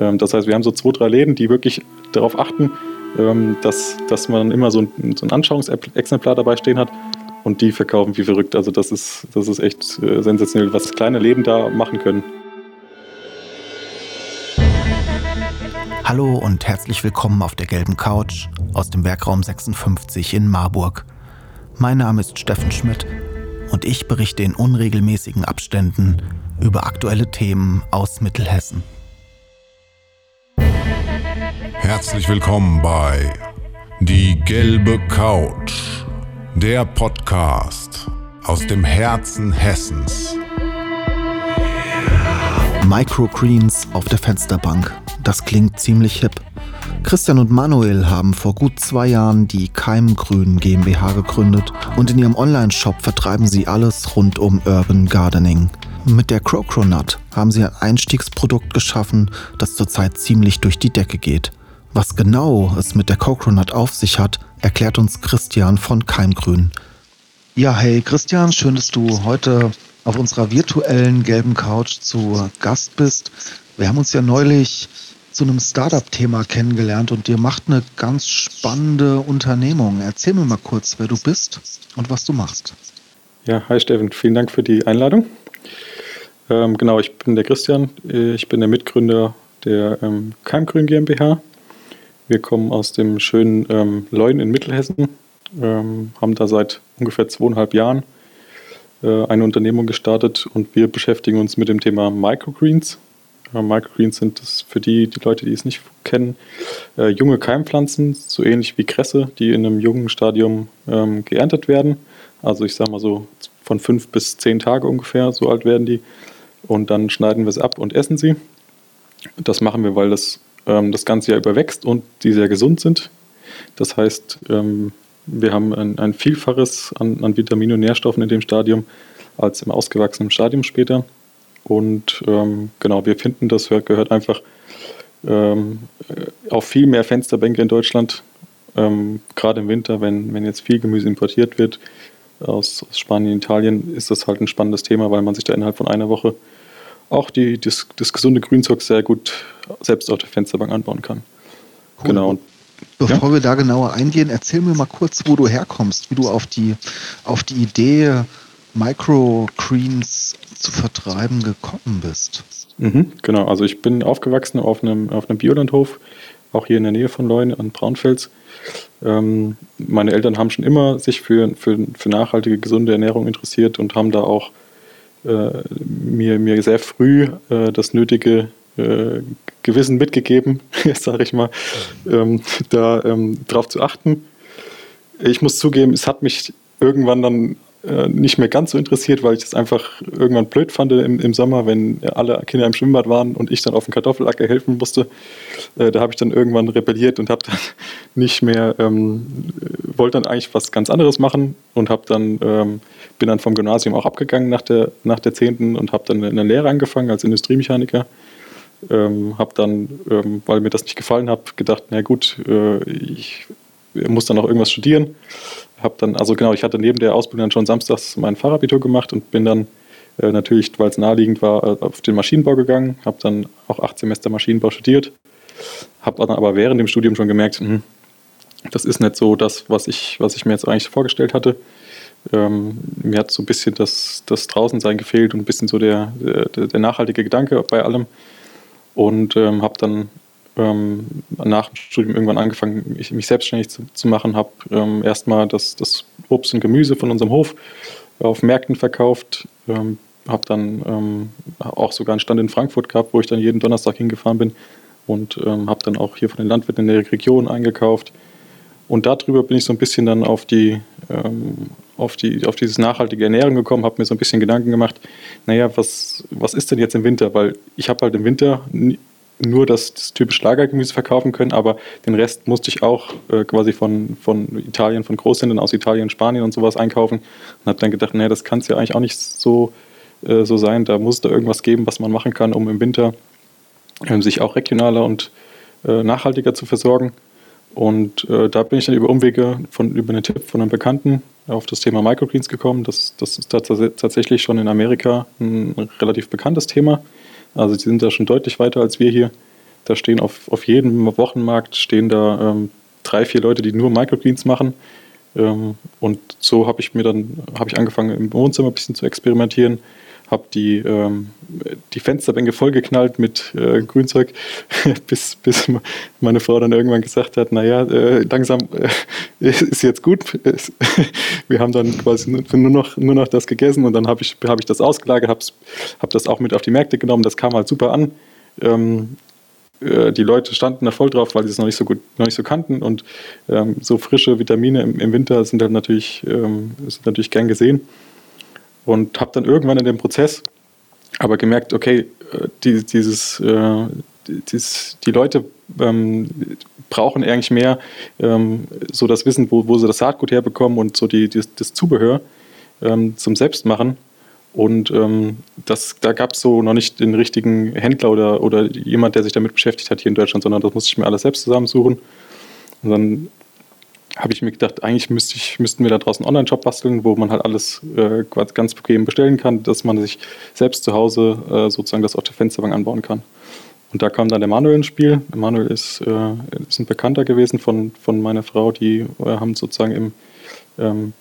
Ähm, das heißt, wir haben so zwei, drei Läden, die wirklich darauf achten, ähm, dass, dass man immer so ein, so ein Anschauungsexemplar dabei stehen hat und die verkaufen wie verrückt. Also das ist, das ist echt äh, sensationell, was kleine Läden da machen können. Hallo und herzlich willkommen auf der gelben Couch aus dem Werkraum 56 in Marburg. Mein Name ist Steffen Schmidt und ich berichte in unregelmäßigen Abständen über aktuelle Themen aus Mittelhessen. Herzlich willkommen bei Die gelbe Couch, der Podcast aus dem Herzen Hessens. Microgreens auf der Fensterbank. Das klingt ziemlich hip. Christian und Manuel haben vor gut zwei Jahren die Keimgrün GmbH gegründet und in ihrem Online-Shop vertreiben sie alles rund um Urban Gardening. Mit der Crocronut haben sie ein Einstiegsprodukt geschaffen, das zurzeit ziemlich durch die Decke geht. Was genau es mit der Crocronut auf sich hat, erklärt uns Christian von Keimgrün. Ja, hey Christian, schön, dass du heute auf unserer virtuellen gelben Couch zu Gast bist. Wir haben uns ja neulich zu einem Startup-Thema kennengelernt und ihr macht eine ganz spannende Unternehmung. Erzähl mir mal kurz, wer du bist und was du machst. Ja, hi Steffen, vielen Dank für die Einladung. Ähm, genau, ich bin der Christian, ich bin der Mitgründer der ähm, Keimgrün GmbH. Wir kommen aus dem schönen ähm, Leuen in Mittelhessen, ähm, haben da seit ungefähr zweieinhalb Jahren äh, eine Unternehmung gestartet und wir beschäftigen uns mit dem Thema Microgreens. Äh, Microgreens sind das für die, die Leute, die es nicht kennen, äh, junge Keimpflanzen, so ähnlich wie Kresse, die in einem jungen Stadium ähm, geerntet werden. Also ich sage mal so von fünf bis zehn Tage ungefähr, so alt werden die. Und dann schneiden wir es ab und essen sie. Das machen wir, weil das ähm, das ganze Jahr überwächst und die sehr gesund sind. Das heißt, ähm, wir haben ein, ein Vielfaches an, an Vitaminen und Nährstoffen in dem Stadium als im ausgewachsenen Stadium später. Und ähm, genau, wir finden, das gehört einfach ähm, auf viel mehr Fensterbänke in Deutschland. Ähm, gerade im Winter, wenn, wenn jetzt viel Gemüse importiert wird aus, Spanien, Italien, ist das halt ein spannendes Thema, weil man sich da innerhalb von einer Woche auch die, das, das gesunde Grünzeug sehr gut selbst auf der Fensterbank anbauen kann. Cool. Genau. Bevor ja? wir da genauer eingehen, erzähl mir mal kurz, wo du herkommst, wie du auf die, auf die Idee Microgreens zu vertreiben gekommen bist. Mhm, genau, also ich bin aufgewachsen auf einem, auf einem Biolandhof, auch hier in der Nähe von Leuen an Braunfels. Ähm, meine Eltern haben schon immer sich für, für, für nachhaltige, gesunde Ernährung interessiert und haben da auch äh, mir, mir sehr früh äh, das nötige äh, Gewissen mitgegeben, sage ich mal, ähm, da ähm, drauf zu achten. Ich muss zugeben, es hat mich irgendwann dann äh, nicht mehr ganz so interessiert, weil ich es einfach irgendwann blöd fand im, im, Sommer, wenn alle Kinder im Schwimmbad waren und ich dann auf dem Kartoffelacker helfen musste. Äh, da habe ich dann irgendwann rebelliert und habe dann nicht mehr, ähm, wollte dann eigentlich was ganz anderes machen und habe dann, ähm, bin dann vom Gymnasium auch abgegangen nach der, nach der 10. und habe dann eine Lehre angefangen als Industriemechaniker. Ähm, habe dann, ähm, weil mir das nicht gefallen hat, gedacht, na gut, äh, ich muss dann noch irgendwas studieren habe dann, also genau, ich hatte neben der Ausbildung dann schon samstags mein Fachabitur gemacht und bin dann äh, natürlich, weil es naheliegend war, äh, auf den Maschinenbau gegangen, habe dann auch acht Semester Maschinenbau studiert, habe dann aber während dem Studium schon gemerkt, mh, das ist nicht so das, was ich, was ich mir jetzt eigentlich vorgestellt hatte. Ähm, mir hat so ein bisschen das, das Draußensein gefehlt und ein bisschen so der, der, der nachhaltige Gedanke bei allem. Und ähm, habe dann ähm, nach dem Studium irgendwann angefangen, mich, mich selbstständig zu, zu machen, habe ähm, erstmal das, das Obst und Gemüse von unserem Hof auf Märkten verkauft, ähm, habe dann ähm, auch sogar einen Stand in Frankfurt gehabt, wo ich dann jeden Donnerstag hingefahren bin und ähm, habe dann auch hier von den Landwirten in der Region eingekauft. Und darüber bin ich so ein bisschen dann auf die, ähm, auf die, auf dieses nachhaltige Ernährung gekommen, habe mir so ein bisschen Gedanken gemacht, naja, was, was ist denn jetzt im Winter? Weil ich habe halt im Winter nur das, das typische Lagergemüse verkaufen können, aber den Rest musste ich auch äh, quasi von, von Italien, von Großhändlern aus Italien, Spanien und sowas einkaufen und habe dann gedacht, naja, das kann es ja eigentlich auch nicht so, äh, so sein. Da muss es da irgendwas geben, was man machen kann, um im Winter äh, sich auch regionaler und äh, nachhaltiger zu versorgen. Und äh, da bin ich dann über Umwege von, über einen Tipp von einem Bekannten auf das Thema Microgreens gekommen. Das, das ist tatsächlich schon in Amerika ein relativ bekanntes Thema. Also die sind da schon deutlich weiter als wir hier. Da stehen auf, auf jedem Wochenmarkt stehen da ähm, drei, vier Leute, die nur Microgreens machen. Ähm, und so habe ich mir dann, habe ich angefangen im Wohnzimmer ein bisschen zu experimentieren, habe die, ähm, die Fensterbänke vollgeknallt mit äh, Grünzeug, bis, bis meine Frau dann irgendwann gesagt hat, naja, äh, langsam äh, ist jetzt gut. Wir haben dann quasi nur noch, nur noch das gegessen und dann habe ich, hab ich das ausgelagert, habe hab das auch mit auf die Märkte genommen, das kam halt super an. Ähm, äh, die Leute standen da voll drauf, weil sie es noch nicht so gut, noch nicht so kannten und ähm, so frische Vitamine im, im, Winter sind halt natürlich, ähm, sind natürlich gern gesehen. Und habe dann irgendwann in dem Prozess aber gemerkt, okay, äh, die, dieses, äh, dieses, die Leute ähm, brauchen eigentlich mehr ähm, so das Wissen, wo, wo sie das Saatgut herbekommen und so die, die das Zubehör ähm, zum Selbstmachen. Und ähm, das, da gab es so noch nicht den richtigen Händler oder, oder jemand, der sich damit beschäftigt hat hier in Deutschland, sondern das musste ich mir alles selbst zusammensuchen. Und dann habe ich mir gedacht, eigentlich müsste ich, müssten wir da draußen einen Online-Shop basteln, wo man halt alles äh, ganz bequem bestellen kann, dass man sich selbst zu Hause äh, sozusagen das auf der Fensterbank anbauen kann. Und da kam dann der Manuel ins Spiel. Manuel ist, äh, ist ein Bekannter gewesen von, von meiner Frau, die äh, haben sozusagen im ähm,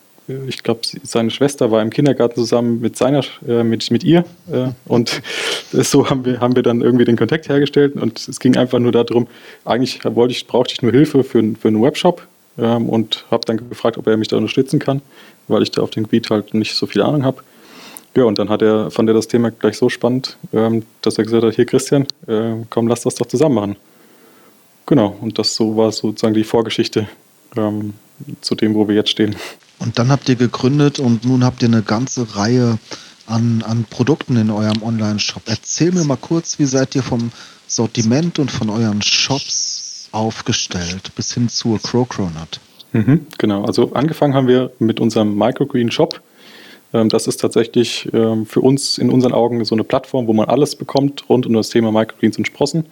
ich glaube, seine Schwester war im Kindergarten zusammen mit seiner, äh, mit, mit ihr. Äh, und so haben wir, haben wir dann irgendwie den Kontakt hergestellt. Und es ging einfach nur darum, eigentlich wollte ich, brauchte ich nur Hilfe für, für einen Webshop ähm, und habe dann gefragt, ob er mich da unterstützen kann, weil ich da auf dem Gebiet halt nicht so viel Ahnung habe. Ja, und dann hat er, fand er das Thema gleich so spannend, ähm, dass er gesagt hat, hier Christian, äh, komm, lass das doch zusammen machen. Genau, und das so war sozusagen die Vorgeschichte ähm, zu dem, wo wir jetzt stehen. Und dann habt ihr gegründet und nun habt ihr eine ganze Reihe an, an Produkten in eurem Online-Shop. Erzähl mir mal kurz, wie seid ihr vom Sortiment und von euren Shops aufgestellt bis hin zur Crocronut? Mhm, genau, also angefangen haben wir mit unserem Microgreen Shop. Ähm, das ist tatsächlich ähm, für uns in unseren Augen so eine Plattform, wo man alles bekommt rund um das Thema Microgreens und Sprossen.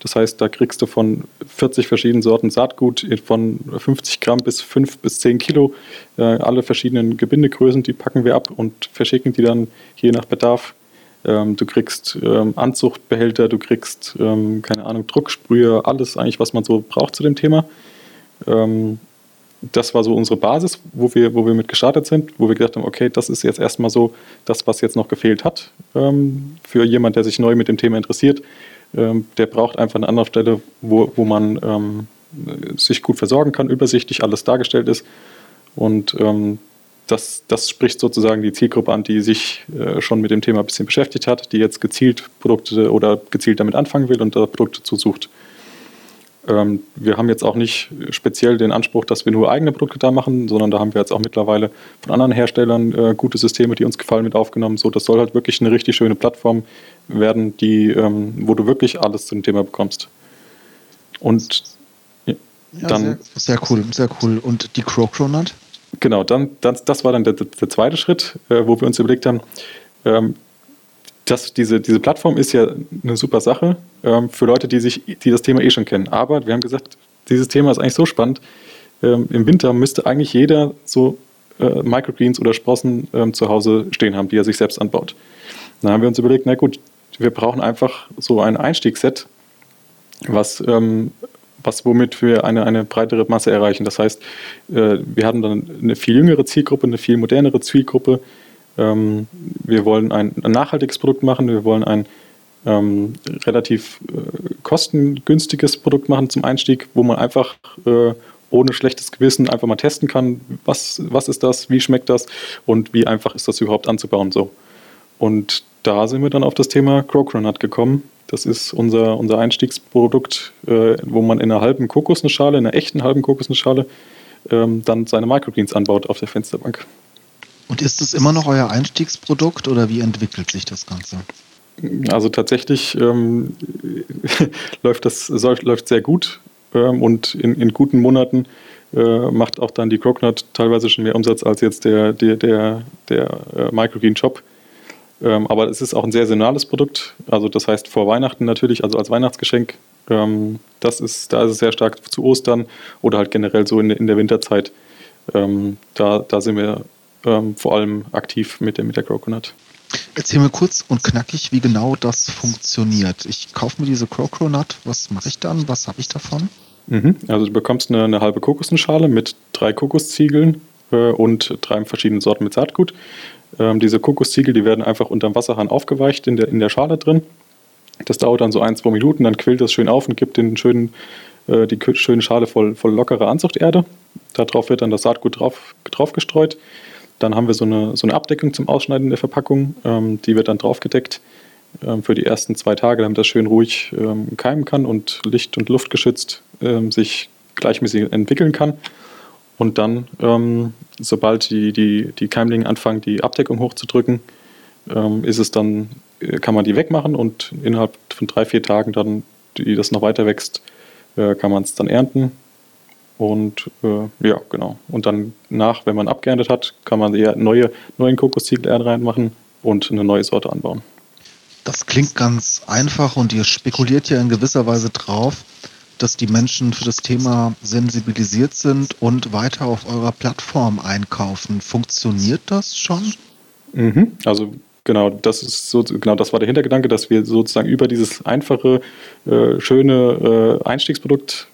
Das heißt, da kriegst du von 40 verschiedenen Sorten Saatgut, von 50 Gramm bis 5 bis 10 Kilo, äh, alle verschiedenen Gebindegrößen, die packen wir ab und verschicken die dann je nach Bedarf. Ähm, du kriegst Anzuchtbehälter, du kriegst, keine Ahnung, Drucksprühe, alles eigentlich, was man so braucht zu dem Thema das war so unsere Basis, wo wir, wo wir mit gestartet sind, wo wir gedacht haben, okay, das ist jetzt erstmal so das, was jetzt noch gefehlt hat ähm, für jemand, der sich neu mit dem Thema interessiert. Ähm, der braucht einfach eine andere Stelle, wo, wo man ähm, sich gut versorgen kann, übersichtlich alles dargestellt ist. Und ähm, das, das spricht sozusagen die Zielgruppe an, die sich äh, schon mit dem Thema ein bisschen beschäftigt hat, die jetzt gezielt Produkte oder gezielt damit anfangen will und da Produkte zusucht. Ähm, wir haben jetzt auch nicht speziell den Anspruch, dass wir nur eigene Produkte da machen, sondern da haben wir jetzt auch mittlerweile von anderen Herstellern äh, gute Systeme, die uns gefallen, mit aufgenommen. So, das soll halt wirklich eine richtig schöne Plattform werden, die, ähm, wo du wirklich alles zum Thema bekommst. Und ja, dann. Sehr, sehr, cool, sehr cool. Und die Crocronut? Genau, dann, das, das war dann der, der zweite Schritt, äh, wo wir uns überlegt haben, ähm, das, diese, diese Plattform ist ja eine super Sache ähm, für Leute, die, sich, die das Thema eh schon kennen. Aber wir haben gesagt, dieses Thema ist eigentlich so spannend. Ähm, Im Winter müsste eigentlich jeder so äh, Microgreens oder Sprossen ähm, zu Hause stehen haben, die er sich selbst anbaut. Dann haben wir uns überlegt, na gut, wir brauchen einfach so ein Einstiegsset, was, ähm, was womit wir eine, eine breitere Masse erreichen. Das heißt, äh, wir hatten dann eine viel jüngere Zielgruppe, eine viel modernere Zielgruppe, ähm, wir wollen ein, ein, nachhaltiges Produkt machen, wir wollen ein ähm, relativ äh, kostengünstiges Produkt machen zum Einstieg, wo man einfach äh, ohne schlechtes Gewissen einfach mal testen kann, was, was ist das, wie schmeckt das und wie einfach ist das überhaupt anzubauen. So. Und da sind wir dann auf das Thema Crocronut gekommen. Das ist unser, unser Einstiegsprodukt, äh, wo man in einer halben Kokosnussschale, in einer echten halben Kokosnussschale, ähm, dann seine Microgreens anbaut auf der Fensterbank. Und ist es immer noch euer Einstiegsprodukt oder wie entwickelt sich das Ganze? Also tatsächlich ähm, läuft das läuft sehr gut ähm, und in, in, guten Monaten äh, macht auch dann die Crocnut teilweise schon mehr Umsatz als jetzt der, der, der, der äh, Microgreen Shop. Ähm, aber es ist auch ein sehr saisonales Produkt. Also das heißt vor Weihnachten natürlich, also als Weihnachtsgeschenk. Ähm, das ist, da ist es sehr stark zu Ostern oder halt generell so in, in der Winterzeit. Ähm, da, da sind wir ähm, vor allem aktiv mit der, mit der Coconut. Erzähl mir kurz und knackig, wie genau das funktioniert. Ich kaufe mir diese Crocronut. Was mache ich dann? Was habe ich davon? Mhm. Also du bekommst eine, eine halbe Kokosnussschale mit drei Kokosziegeln äh, und drei verschiedenen Sorten mit Saatgut. Ähm, diese Kokosziegel, die werden einfach unterm Wasserhahn aufgeweicht in der, in der Schale drin. Das dauert dann so ein, zwei Minuten, dann quillt das schön auf und gibt den schönen, äh, die schöne Schale voll, voll lockerer Anzuchterde. Darauf wird dann das Saatgut drauf, drauf gestreut. Dann haben wir so eine, so eine Abdeckung zum Ausschneiden der Verpackung. Ähm, die wird dann draufgedeckt ähm, für die ersten zwei Tage, damit das schön ruhig ähm, keimen kann und Licht- und Luftgeschützt ähm, sich gleichmäßig entwickeln kann. Und dann, ähm, sobald die, die, die Keimlinge anfangen, die Abdeckung hochzudrücken, ähm, ist es dann, äh, kann man die wegmachen und innerhalb von drei, vier Tagen dann, die das noch weiter wächst, äh, kann man es dann ernten und äh, ja, genau. Und dann nach, wenn man abgeerntet hat, kann man eher neue, neuen Kokosziegel reinmachen und eine neue Sorte anbauen. Das klingt ganz einfach und ihr spekuliert ja in gewisser Weise drauf, dass die Menschen für das Thema sensibilisiert sind und weiter auf eurer Plattform einkaufen. Funktioniert das schon? Mhm. Also genau, das ist so, genau das war der Hintergedanke, dass wir sozusagen über dieses einfache, äh, schöne äh, Einstiegsprodukt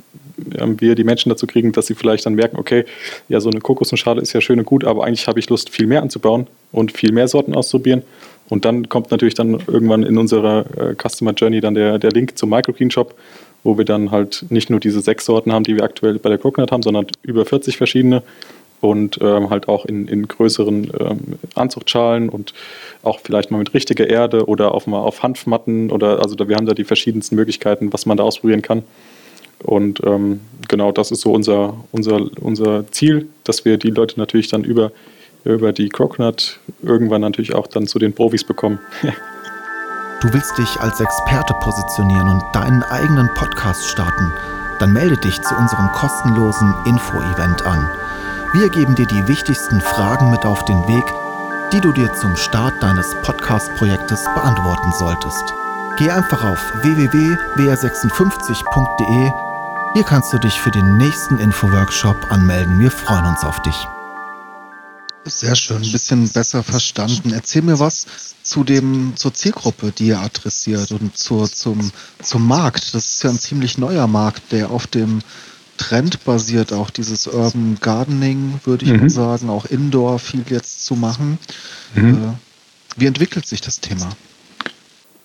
ähm, wir die Menschen dazu kriegen, dass sie vielleicht dann merken, okay, ja, so eine Kokosnussschale ist ja schön und gut, aber eigentlich habe ich Lust, viel mehr anzubauen und viel mehr Sorten auszuprobieren. Und dann kommt natürlich dann irgendwann in unserer äh, Customer Journey dann der, der Link zum Microgreen Shop, wo wir dann halt nicht nur diese sechs Sorten haben, die wir aktuell bei der Coconut haben, sondern über 40 verschiedene und ähm, halt auch in, in größeren ähm, Anzuchtschalen und auch vielleicht mal mit richtiger Erde oder auf, mal auf Hanfmatten oder also da, wir haben da die verschiedensten Möglichkeiten, was man da ausprobieren kann. Und ähm, genau das ist so unser, unser, unser Ziel, dass wir die Leute natürlich dann über, über die Coconut irgendwann natürlich auch dann zu den Profis bekommen. du willst dich als Experte positionieren und deinen eigenen Podcast starten? Dann melde dich zu unserem kostenlosen Info-Event an. Wir geben dir die wichtigsten Fragen mit auf den Weg, die du dir zum Start deines Podcast-Projektes beantworten solltest. Geh einfach auf www.wr56.de hier kannst du dich für den nächsten Info-Workshop anmelden. Wir freuen uns auf dich. Sehr schön, ein bisschen besser verstanden. Erzähl mir was zu dem, zur Zielgruppe, die ihr adressiert und zur, zum, zum Markt. Das ist ja ein ziemlich neuer Markt, der auf dem Trend basiert, auch dieses Urban Gardening, würde ich mhm. mal sagen, auch Indoor viel jetzt zu machen. Mhm. Äh, wie entwickelt sich das Thema?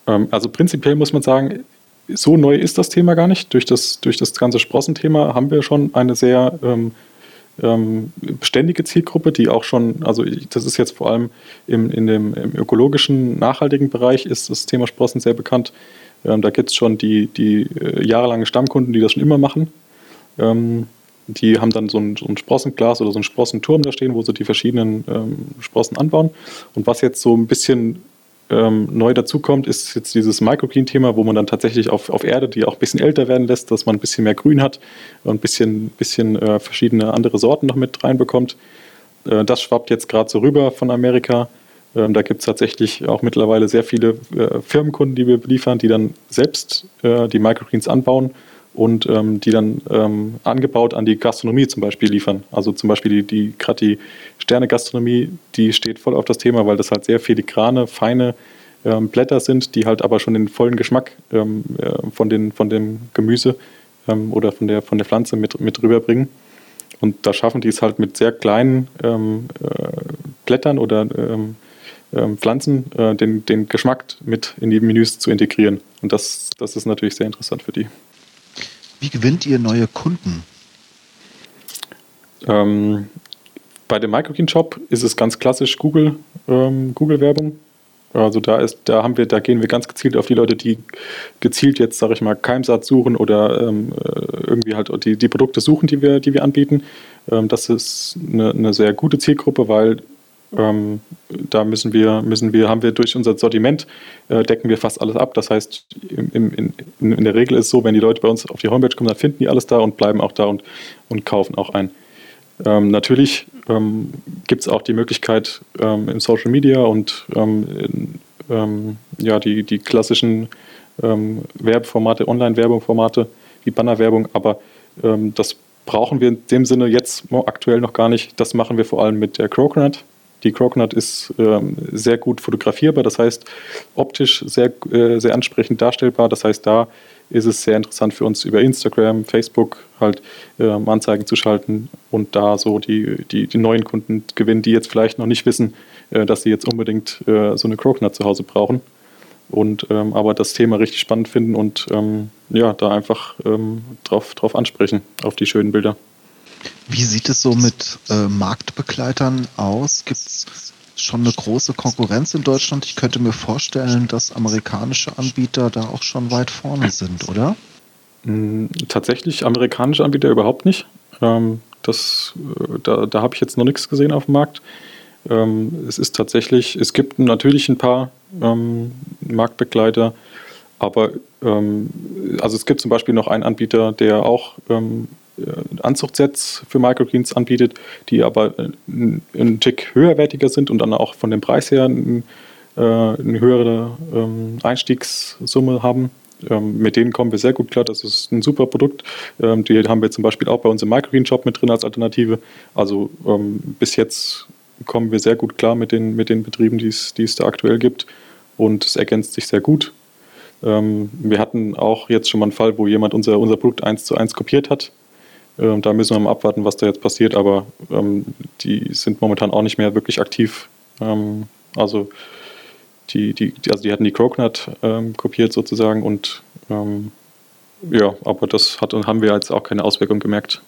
Ähm, also prinzipiell muss man sagen, so neu ist das Thema gar nicht. Durch das, durch das ganze Sprossenthema haben wir schon eine sehr ähm, ähm, beständige Zielgruppe, die auch schon, also das ist jetzt vor allem im, in dem, im ökologischen, nachhaltigen Bereich ist das Thema Sprossen sehr bekannt. Ähm, da gibt es schon die, die äh, jahrelange Stammkunden, die das schon immer machen. Ähm, die haben dann so ein, so ein, Sprossenglas oder so einen Sprossenturm da stehen, wo sie die verschiedenen ähm, Sprossen anbauen. Und was jetzt so ein bisschen ähm, neu dazukommt, ist jetzt dieses Microgreen-Thema, wo man dann tatsächlich auf, auf Erde, die auch ein bisschen älter werden lässt, dass man ein bisschen mehr Grün hat und ein bisschen, bisschen äh, verschiedene andere Sorten noch mit reinbekommt. Äh, das schwappt jetzt gerade so rüber von Amerika. Ähm, da gibt es tatsächlich auch mittlerweile sehr viele äh, Firmenkunden, die wir beliefern, die dann selbst äh, die Microgreens anbauen und ähm, die dann ähm, angebaut an die Gastronomie zum Beispiel liefern. Also zum Beispiel die, die gerade die Sterne-Gastronomie, die steht voll auf das Thema, weil das halt sehr filigrane, feine ähm, Blätter sind, die halt aber schon den vollen Geschmack ähm, äh, von, den, von dem Gemüse ähm, oder von der, von der Pflanze mit, mit rüberbringen. Und da schaffen die es halt mit sehr kleinen ähm, äh, Blättern oder Pflanzen äh, den, den Geschmack mit in die Menüs zu integrieren. Und das, das ist natürlich sehr interessant für die. Wie gewinnt ihr neue Kunden? Ähm, bei dem Microkeen Shop ist es ganz klassisch Google, ähm, Google Werbung. Also da ist, da haben wir, da gehen wir ganz gezielt auf die Leute, die gezielt jetzt, sage ich mal, Keimsaat suchen oder ähm, äh, irgendwie halt die, die Produkte suchen, die wir, die wir anbieten. Ähm, das ist eine, eine sehr gute Zielgruppe, weil ähm, da müssen wir, müssen wir, haben wir durch unser Sortiment, äh, decken wir fast alles ab. Das heißt, im, in, in, der Regel ist es so, wenn die Leute bei uns auf die Homepage kommen, dann finden die alles da und bleiben auch da und, und kaufen auch ein. Ähm, natürlich ähm, gibt es auch die Möglichkeit ähm, im Social Media und ähm, in, ähm, ja, die, die klassischen Werbeformate, Online-Werbung-Formate, wie Bannerwerbung, aber das brauchen wir in dem Sinne jetzt aktuell noch gar nicht. Das machen wir vor allem mit der Crowcnut, Die Crocknut ist ähm, sehr gut fotografierbar, das heißt optisch sehr, äh, sehr ansprechend darstellbar. Das heißt, da ist es sehr interessant für uns über Instagram, Facebook halt ähm, Anzeigen zu schalten und da so die, die, die neuen Kunden gewinnen, die jetzt vielleicht noch nicht wissen, äh, dass sie jetzt unbedingt äh, so eine Crocknut zu Hause brauchen und ähm, aber das Thema richtig spannend finden und ähm, ja, da einfach ähm, drauf, drauf ansprechen, auf die schönen Bilder. Wie sieht es so mit äh, Marktbegleitern aus? Gibt es schon eine große Konkurrenz in Deutschland? Ich könnte mir vorstellen, dass amerikanische Anbieter da auch schon weit vorne sind, oder? Mm, tatsächlich amerikanische Anbieter überhaupt nicht. Ähm, das, äh, da da habe ich jetzt noch nichts gesehen auf dem Markt. Ähm, es ist tatsächlich, es gibt natürlich ein paar ähm, Marktbegleiter, aber ähm, also es gibt zum Beispiel noch einen Anbieter, der auch ähm, äh, Anzuchtsets für Microgreens anbietet, die aber einen Tick höherwertiger sind und dann auch von dem Preis her äh, eine höhere ähm, Einstiegssumme haben. Ähm, mit denen kommen wir sehr gut klar. Das ist ein super Produkt. Ähm, die haben wir zum Beispiel auch bei uns im Microgreen-Shop mit drin als Alternative. Also bis jetzt kommen wir sehr gut klar mit den, mit den Betrieben, die es, da aktuell gibt. Und es ergänzt sich sehr gut. Wir hatten auch jetzt schon mal einen Fall, wo jemand unser, unser Produkt eins zu eins kopiert hat. Ähm, da müssen wir mal abwarten, was da jetzt passiert, aber ähm, die sind momentan auch nicht mehr wirklich aktiv. Ähm, also, die, die, also die hatten die Croaknut ähm, kopiert sozusagen und ähm, ja, aber das hat, haben wir jetzt auch keine Auswirkung gemerkt.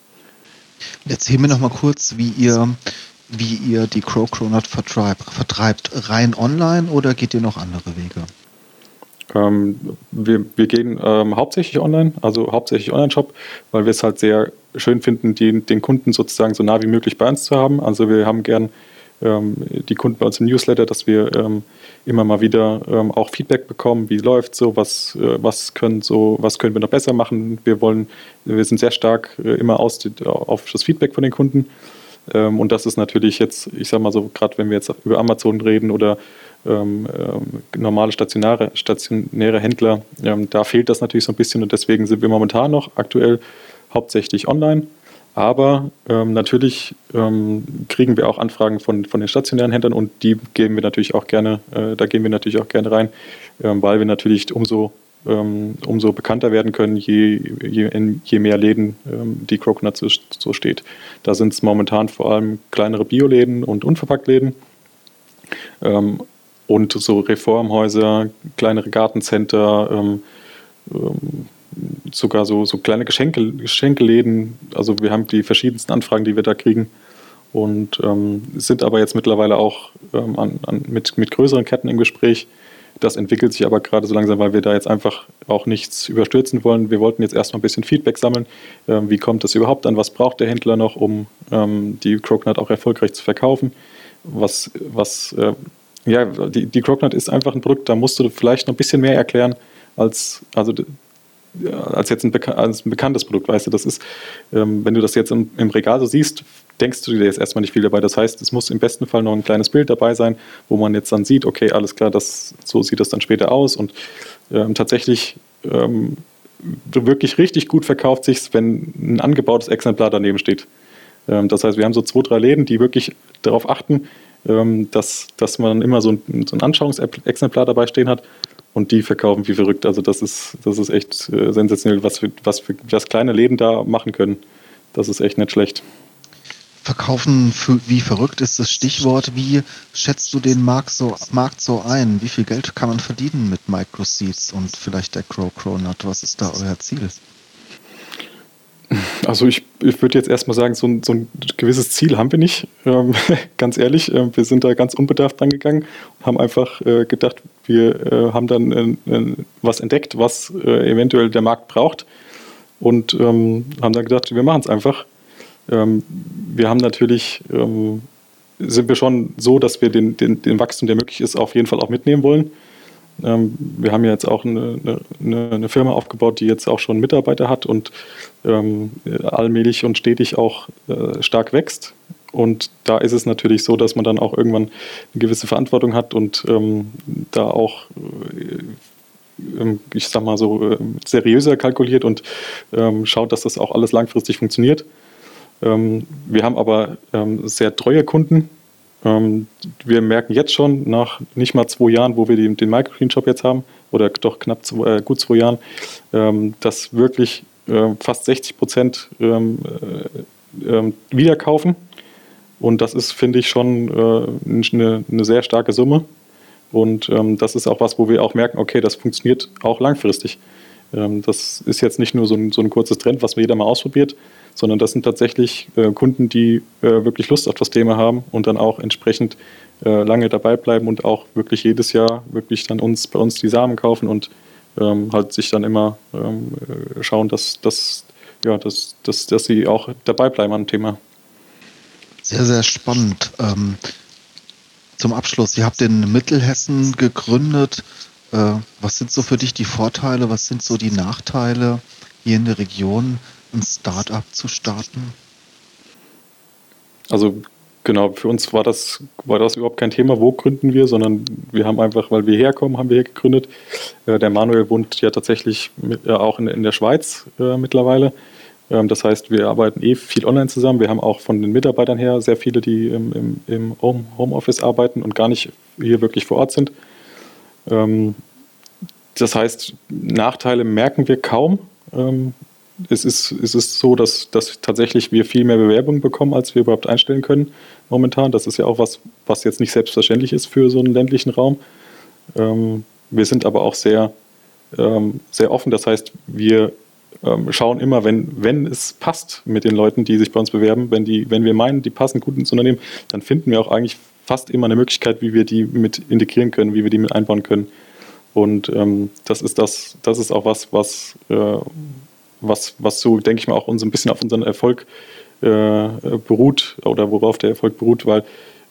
Erzähl mir noch mal kurz, wie ihr wie ihr die Crow Cronut vertreibt, vertreibt. Rein online oder geht ihr noch andere Wege? Ähm, wir, wir gehen ähm, hauptsächlich online, also hauptsächlich Online-Shop, weil wir es halt sehr schön finden, die, den Kunden sozusagen so nah wie möglich bei uns zu haben. Also wir haben gern ähm, die Kunden bei uns im Newsletter, dass wir ähm, immer mal wieder ähm, auch Feedback bekommen, wie läuft so, was, äh, was können so, was können wir noch besser machen. Wir wollen, wir sind sehr stark äh, immer aus, auf das Feedback von den Kunden ähm, und das ist natürlich jetzt, ich sag mal so, gerade wenn wir jetzt über Amazon reden oder ähm, ähm, normale stationäre, stationäre Händler, ähm, da fehlt das natürlich so ein bisschen und deswegen sind wir momentan noch aktuell hauptsächlich online. Aber ähm, natürlich ähm, kriegen wir auch Anfragen von, von den stationären Händlern und die geben wir natürlich auch gerne, äh, da gehen wir natürlich auch gerne rein, weil wir natürlich umso ähm, umso bekannter werden können, je, je, je mehr Läden ähm, die Croconut so, so steht. Da sind es momentan vor allem kleinere Bioläden und Unverpacktläden ähm, und so Reformhäuser, kleinere Gartencenter, ähm, ähm, sogar so, so kleine Geschenke, Geschenkeläden. Also wir haben die verschiedensten Anfragen, die wir da kriegen und ähm, sind aber jetzt mittlerweile auch ähm, an, an, mit, mit größeren Ketten im Gespräch, das entwickelt sich aber gerade so langsam, weil wir da jetzt einfach auch nichts überstürzen wollen. Wir wollten jetzt erstmal ein bisschen Feedback sammeln. Ähm, wie kommt das überhaupt an? Was braucht der Händler noch, um ähm, die Crocknut auch erfolgreich zu verkaufen? Was, was, äh, ja, die, die Crocknut ist einfach ein Produkt, da musst du vielleicht noch ein bisschen mehr erklären als, also als jetzt ein, als ein bekanntes Produkt, weißt du, das ist, ähm, wenn du das jetzt im, im, Regal so siehst, denkst du dir jetzt erstmal nicht viel dabei. Das heißt, es muss im besten Fall noch ein kleines Bild dabei sein, wo man jetzt dann sieht, okay, alles klar, das, so sieht das dann später aus und ähm, tatsächlich ähm, wirklich richtig gut verkauft sich, wenn ein angebautes Exemplar daneben steht. Ähm, das heißt, wir haben so zwei, drei Läden, die wirklich darauf achten, dass, dass man immer so ein, so ein Anschauungsexemplar dabei stehen hat und die verkaufen wie verrückt. Also das ist, das ist echt äh, sensationell, was, für, was, für, was kleine Läden da machen können. Das ist echt nicht schlecht. Verkaufen wie verrückt ist das Stichwort. Wie schätzt du den Markt so, Markt so ein? Wie viel Geld kann man verdienen mit Microseeds und vielleicht der Crow Cronut? Was ist da euer Ziel? Also ich, ich würde jetzt erstmal sagen, so ein, so ein gewisses Ziel haben wir nicht, ähm, ganz ehrlich. Äh, wir sind da ganz unbedarft angegangen und haben einfach äh, gedacht, wir äh, haben dann äh, was entdeckt, was äh, eventuell der Markt braucht und ähm, haben dann gedacht, wir machen es einfach. Ähm, wir haben natürlich, ähm, sind wir schon so, dass wir den, den, den Wachstum, der möglich ist, auf jeden Fall auch mitnehmen wollen. Ähm, wir haben ja jetzt auch eine, eine, eine, Firma aufgebaut, die jetzt auch schon Mitarbeiter hat und ähm, allmählich und stetig auch äh, stark wächst. Und da ist es natürlich so, dass man dann auch irgendwann eine gewisse Verantwortung hat und ähm, da auch, äh, ähm, ich sag mal so, äh, seriöser kalkuliert und ähm, schaut, dass das auch alles langfristig funktioniert. Ähm, wir haben aber sehr treue Kunden, wir merken jetzt schon nach nicht mal zwei Jahren, wo wir die, den Microgreen-Shop jetzt haben, oder doch knapp zwei, äh, gut zwei Jahren, ähm, dass wirklich äh, fast 60 Prozent ähm, äh, ähm, wieder kaufen. Und das ist, finde ich, schon äh, eine, eine, sehr starke Summe. Und ähm, das ist auch was, wo wir auch merken, okay, das funktioniert auch langfristig. Ähm, das ist jetzt nicht nur so ein, so ein kurzes Trend, was jeder mal ausprobiert, sondern das sind tatsächlich äh, Kunden, die äh, wirklich Lust auf das Thema haben und dann auch entsprechend äh, lange dabei bleiben und auch wirklich jedes Jahr wirklich dann uns bei uns die Samen kaufen und ähm, halt sich dann immer ähm, äh, schauen, dass, dass, ja, dass, dass, dass sie auch dabei bleiben am Thema. Sehr, sehr spannend. Ähm, zum Abschluss, ihr habt in Mittelhessen gegründet. Äh, was sind so für dich die Vorteile, was sind so die Nachteile hier in der Region? Ein Startup zu starten? Also genau, für uns war das, war das überhaupt kein Thema, wo gründen wir, sondern wir haben einfach, weil wir herkommen, haben wir hier gegründet. Äh, der Manuel wohnt ja tatsächlich äh, auch in, der Schweiz äh, mittlerweile. Ähm, das heißt, wir arbeiten eh viel online zusammen. Wir haben auch von den Mitarbeitern her sehr viele, die im, im, im Home, Homeoffice arbeiten und gar nicht hier wirklich vor Ort sind. Ähm, das heißt, Nachteile merken wir kaum. Ähm, es ist, es ist so, dass, dass tatsächlich wir viel mehr Bewerbungen bekommen, als wir überhaupt einstellen können momentan. Das ist ja auch was, was jetzt nicht selbstverständlich ist für so einen ländlichen Raum. Ähm, wir sind aber auch sehr, ähm, sehr offen. Das heißt, wir ähm, schauen immer, wenn, wenn es passt mit den Leuten, die sich bei uns bewerben, wenn, die, wenn wir meinen, die passen gut ins Unternehmen, dann finden wir auch eigentlich fast immer eine Möglichkeit, wie wir die mit integrieren können, wie wir die mit einbauen können. Und ähm, das ist das, das ist auch was, was, äh, was, was so, denke ich mal, auch uns ein bisschen auf unseren Erfolg äh, beruht oder worauf der Erfolg beruht, weil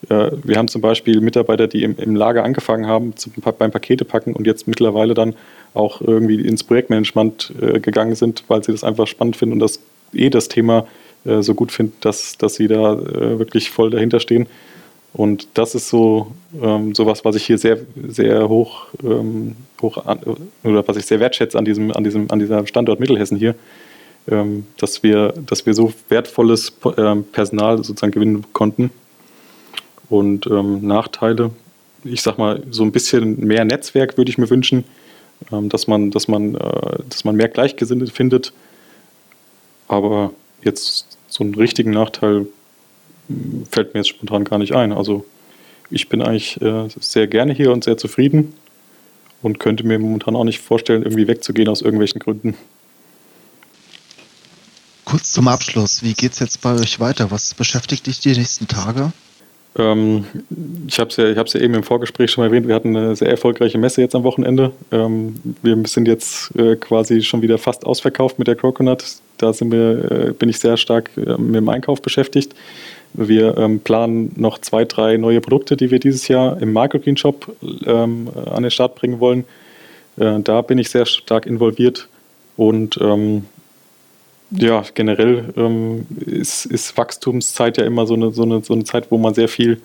äh, wir haben zum Beispiel Mitarbeiter, die im, im Lager angefangen haben zum, beim Pakete packen und jetzt mittlerweile dann auch irgendwie ins Projektmanagement äh, gegangen sind, weil sie das einfach spannend finden und das eh das Thema äh, so gut finden, dass, dass sie da äh, wirklich voll dahinter stehen. Und das ist so ähm, sowas, was ich hier sehr, sehr hoch, ähm, hoch an, oder was ich sehr wertschätze an diesem, an diesem, an dieser Standort Mittelhessen hier, ähm, dass wir, dass wir so wertvolles ähm, Personal sozusagen gewinnen konnten. Und ähm, Nachteile, ich sag mal, so ein bisschen mehr Netzwerk würde ich mir wünschen, ähm, dass man, dass man, äh, dass man mehr Gleichgesinnte findet. Aber jetzt so einen richtigen Nachteil fällt mir jetzt spontan gar nicht ein. Also ich bin eigentlich äh, sehr gerne hier und sehr zufrieden und könnte mir momentan auch nicht vorstellen, irgendwie wegzugehen aus irgendwelchen Gründen. Kurz zum Abschluss, wie geht es jetzt bei euch weiter? Was beschäftigt dich die nächsten Tage? Ähm, ich habe es ja, ja eben im Vorgespräch schon mal erwähnt, wir hatten eine sehr erfolgreiche Messe jetzt am Wochenende. Ähm, wir sind jetzt äh, quasi schon wieder fast ausverkauft mit der Coconut. Da sind wir, äh, bin ich sehr stark äh, mit dem Einkauf beschäftigt. Wir ähm, planen noch zwei, drei neue Produkte, die wir dieses Jahr im Microgreen Shop ähm, an den Start bringen wollen. Äh, da bin ich sehr stark involviert und ähm, ja, generell ähm, ist, ist, Wachstumszeit ja immer so eine, so, eine, so eine Zeit, wo man sehr viel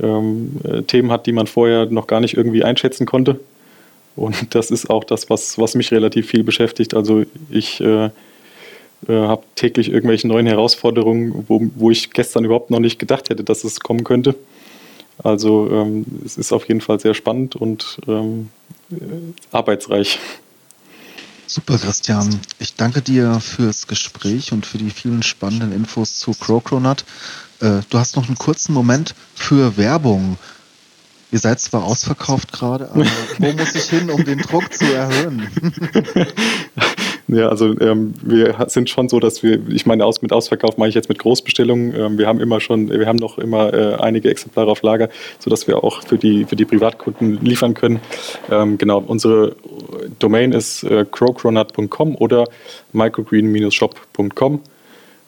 ähm, äh, Themen hat, die man vorher noch gar nicht irgendwie einschätzen konnte. Und das ist auch das, was, was mich relativ viel beschäftigt. Also ich äh, äh, habe täglich irgendwelche neuen Herausforderungen, wo, wo ich gestern überhaupt noch nicht gedacht hätte, dass es kommen könnte. Also ähm, es ist auf jeden Fall sehr spannend und ähm, äh, arbeitsreich. Super, Christian. Ich danke dir fürs Gespräch und für die vielen spannenden Infos zu Crocronut. Äh, du hast noch einen kurzen Moment für Werbung. Ihr seid zwar ausverkauft gerade, aber wo muss ich hin, um den Druck zu erhöhen? Ja, also ähm, wir sind schon so, dass wir, ich meine, aus, mit Ausverkauf mache ich jetzt mit Großbestellungen. Ähm, wir haben immer schon, wir haben noch immer äh, einige Exemplare auf Lager, sodass wir auch für die, für die Privatkunden liefern können. Ähm, genau, unsere Domain ist äh, crowcronut.com oder microgreen-shop.com.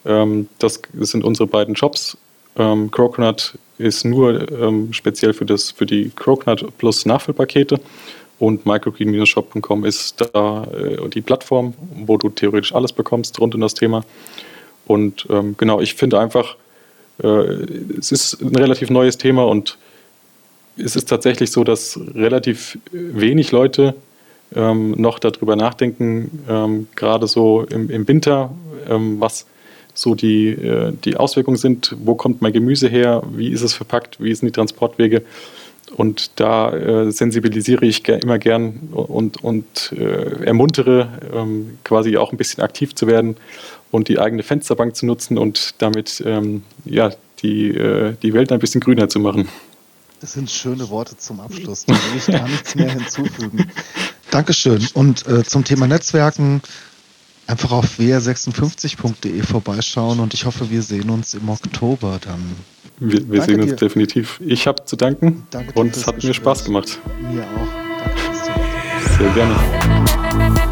Ähm, das sind unsere beiden Shops. Ähm, Crowcronut ist nur ähm, speziell für, das, für die Crowcronut Plus Nachfüllpakete. Und microgreen-shop.com ist da äh, die Plattform, wo du theoretisch alles bekommst rund um das Thema. Und ähm, genau, ich finde einfach, äh, es ist ein relativ neues Thema und es ist tatsächlich so, dass relativ wenig Leute ähm, noch darüber nachdenken, ähm, gerade so im, im Winter, ähm, was so die, äh, die Auswirkungen sind, wo kommt mein Gemüse her, wie ist es verpackt, wie sind die Transportwege. Und da äh, sensibilisiere ich immer gern und, und äh, ermuntere, ähm, quasi auch ein bisschen aktiv zu werden und die eigene Fensterbank zu nutzen und damit ähm, ja, die, äh, die Welt ein bisschen grüner zu machen. Das sind schöne Worte zum Abschluss. Da will ich gar nichts mehr hinzufügen. Dankeschön. Und äh, zum Thema Netzwerken einfach auf wr56.de vorbeischauen und ich hoffe, wir sehen uns im Oktober dann. Wir, wir sehen uns dir. definitiv. Ich habe zu danken Danke und es hat Gespräch. mir Spaß gemacht. Mir auch. Danke, Sehr gerne.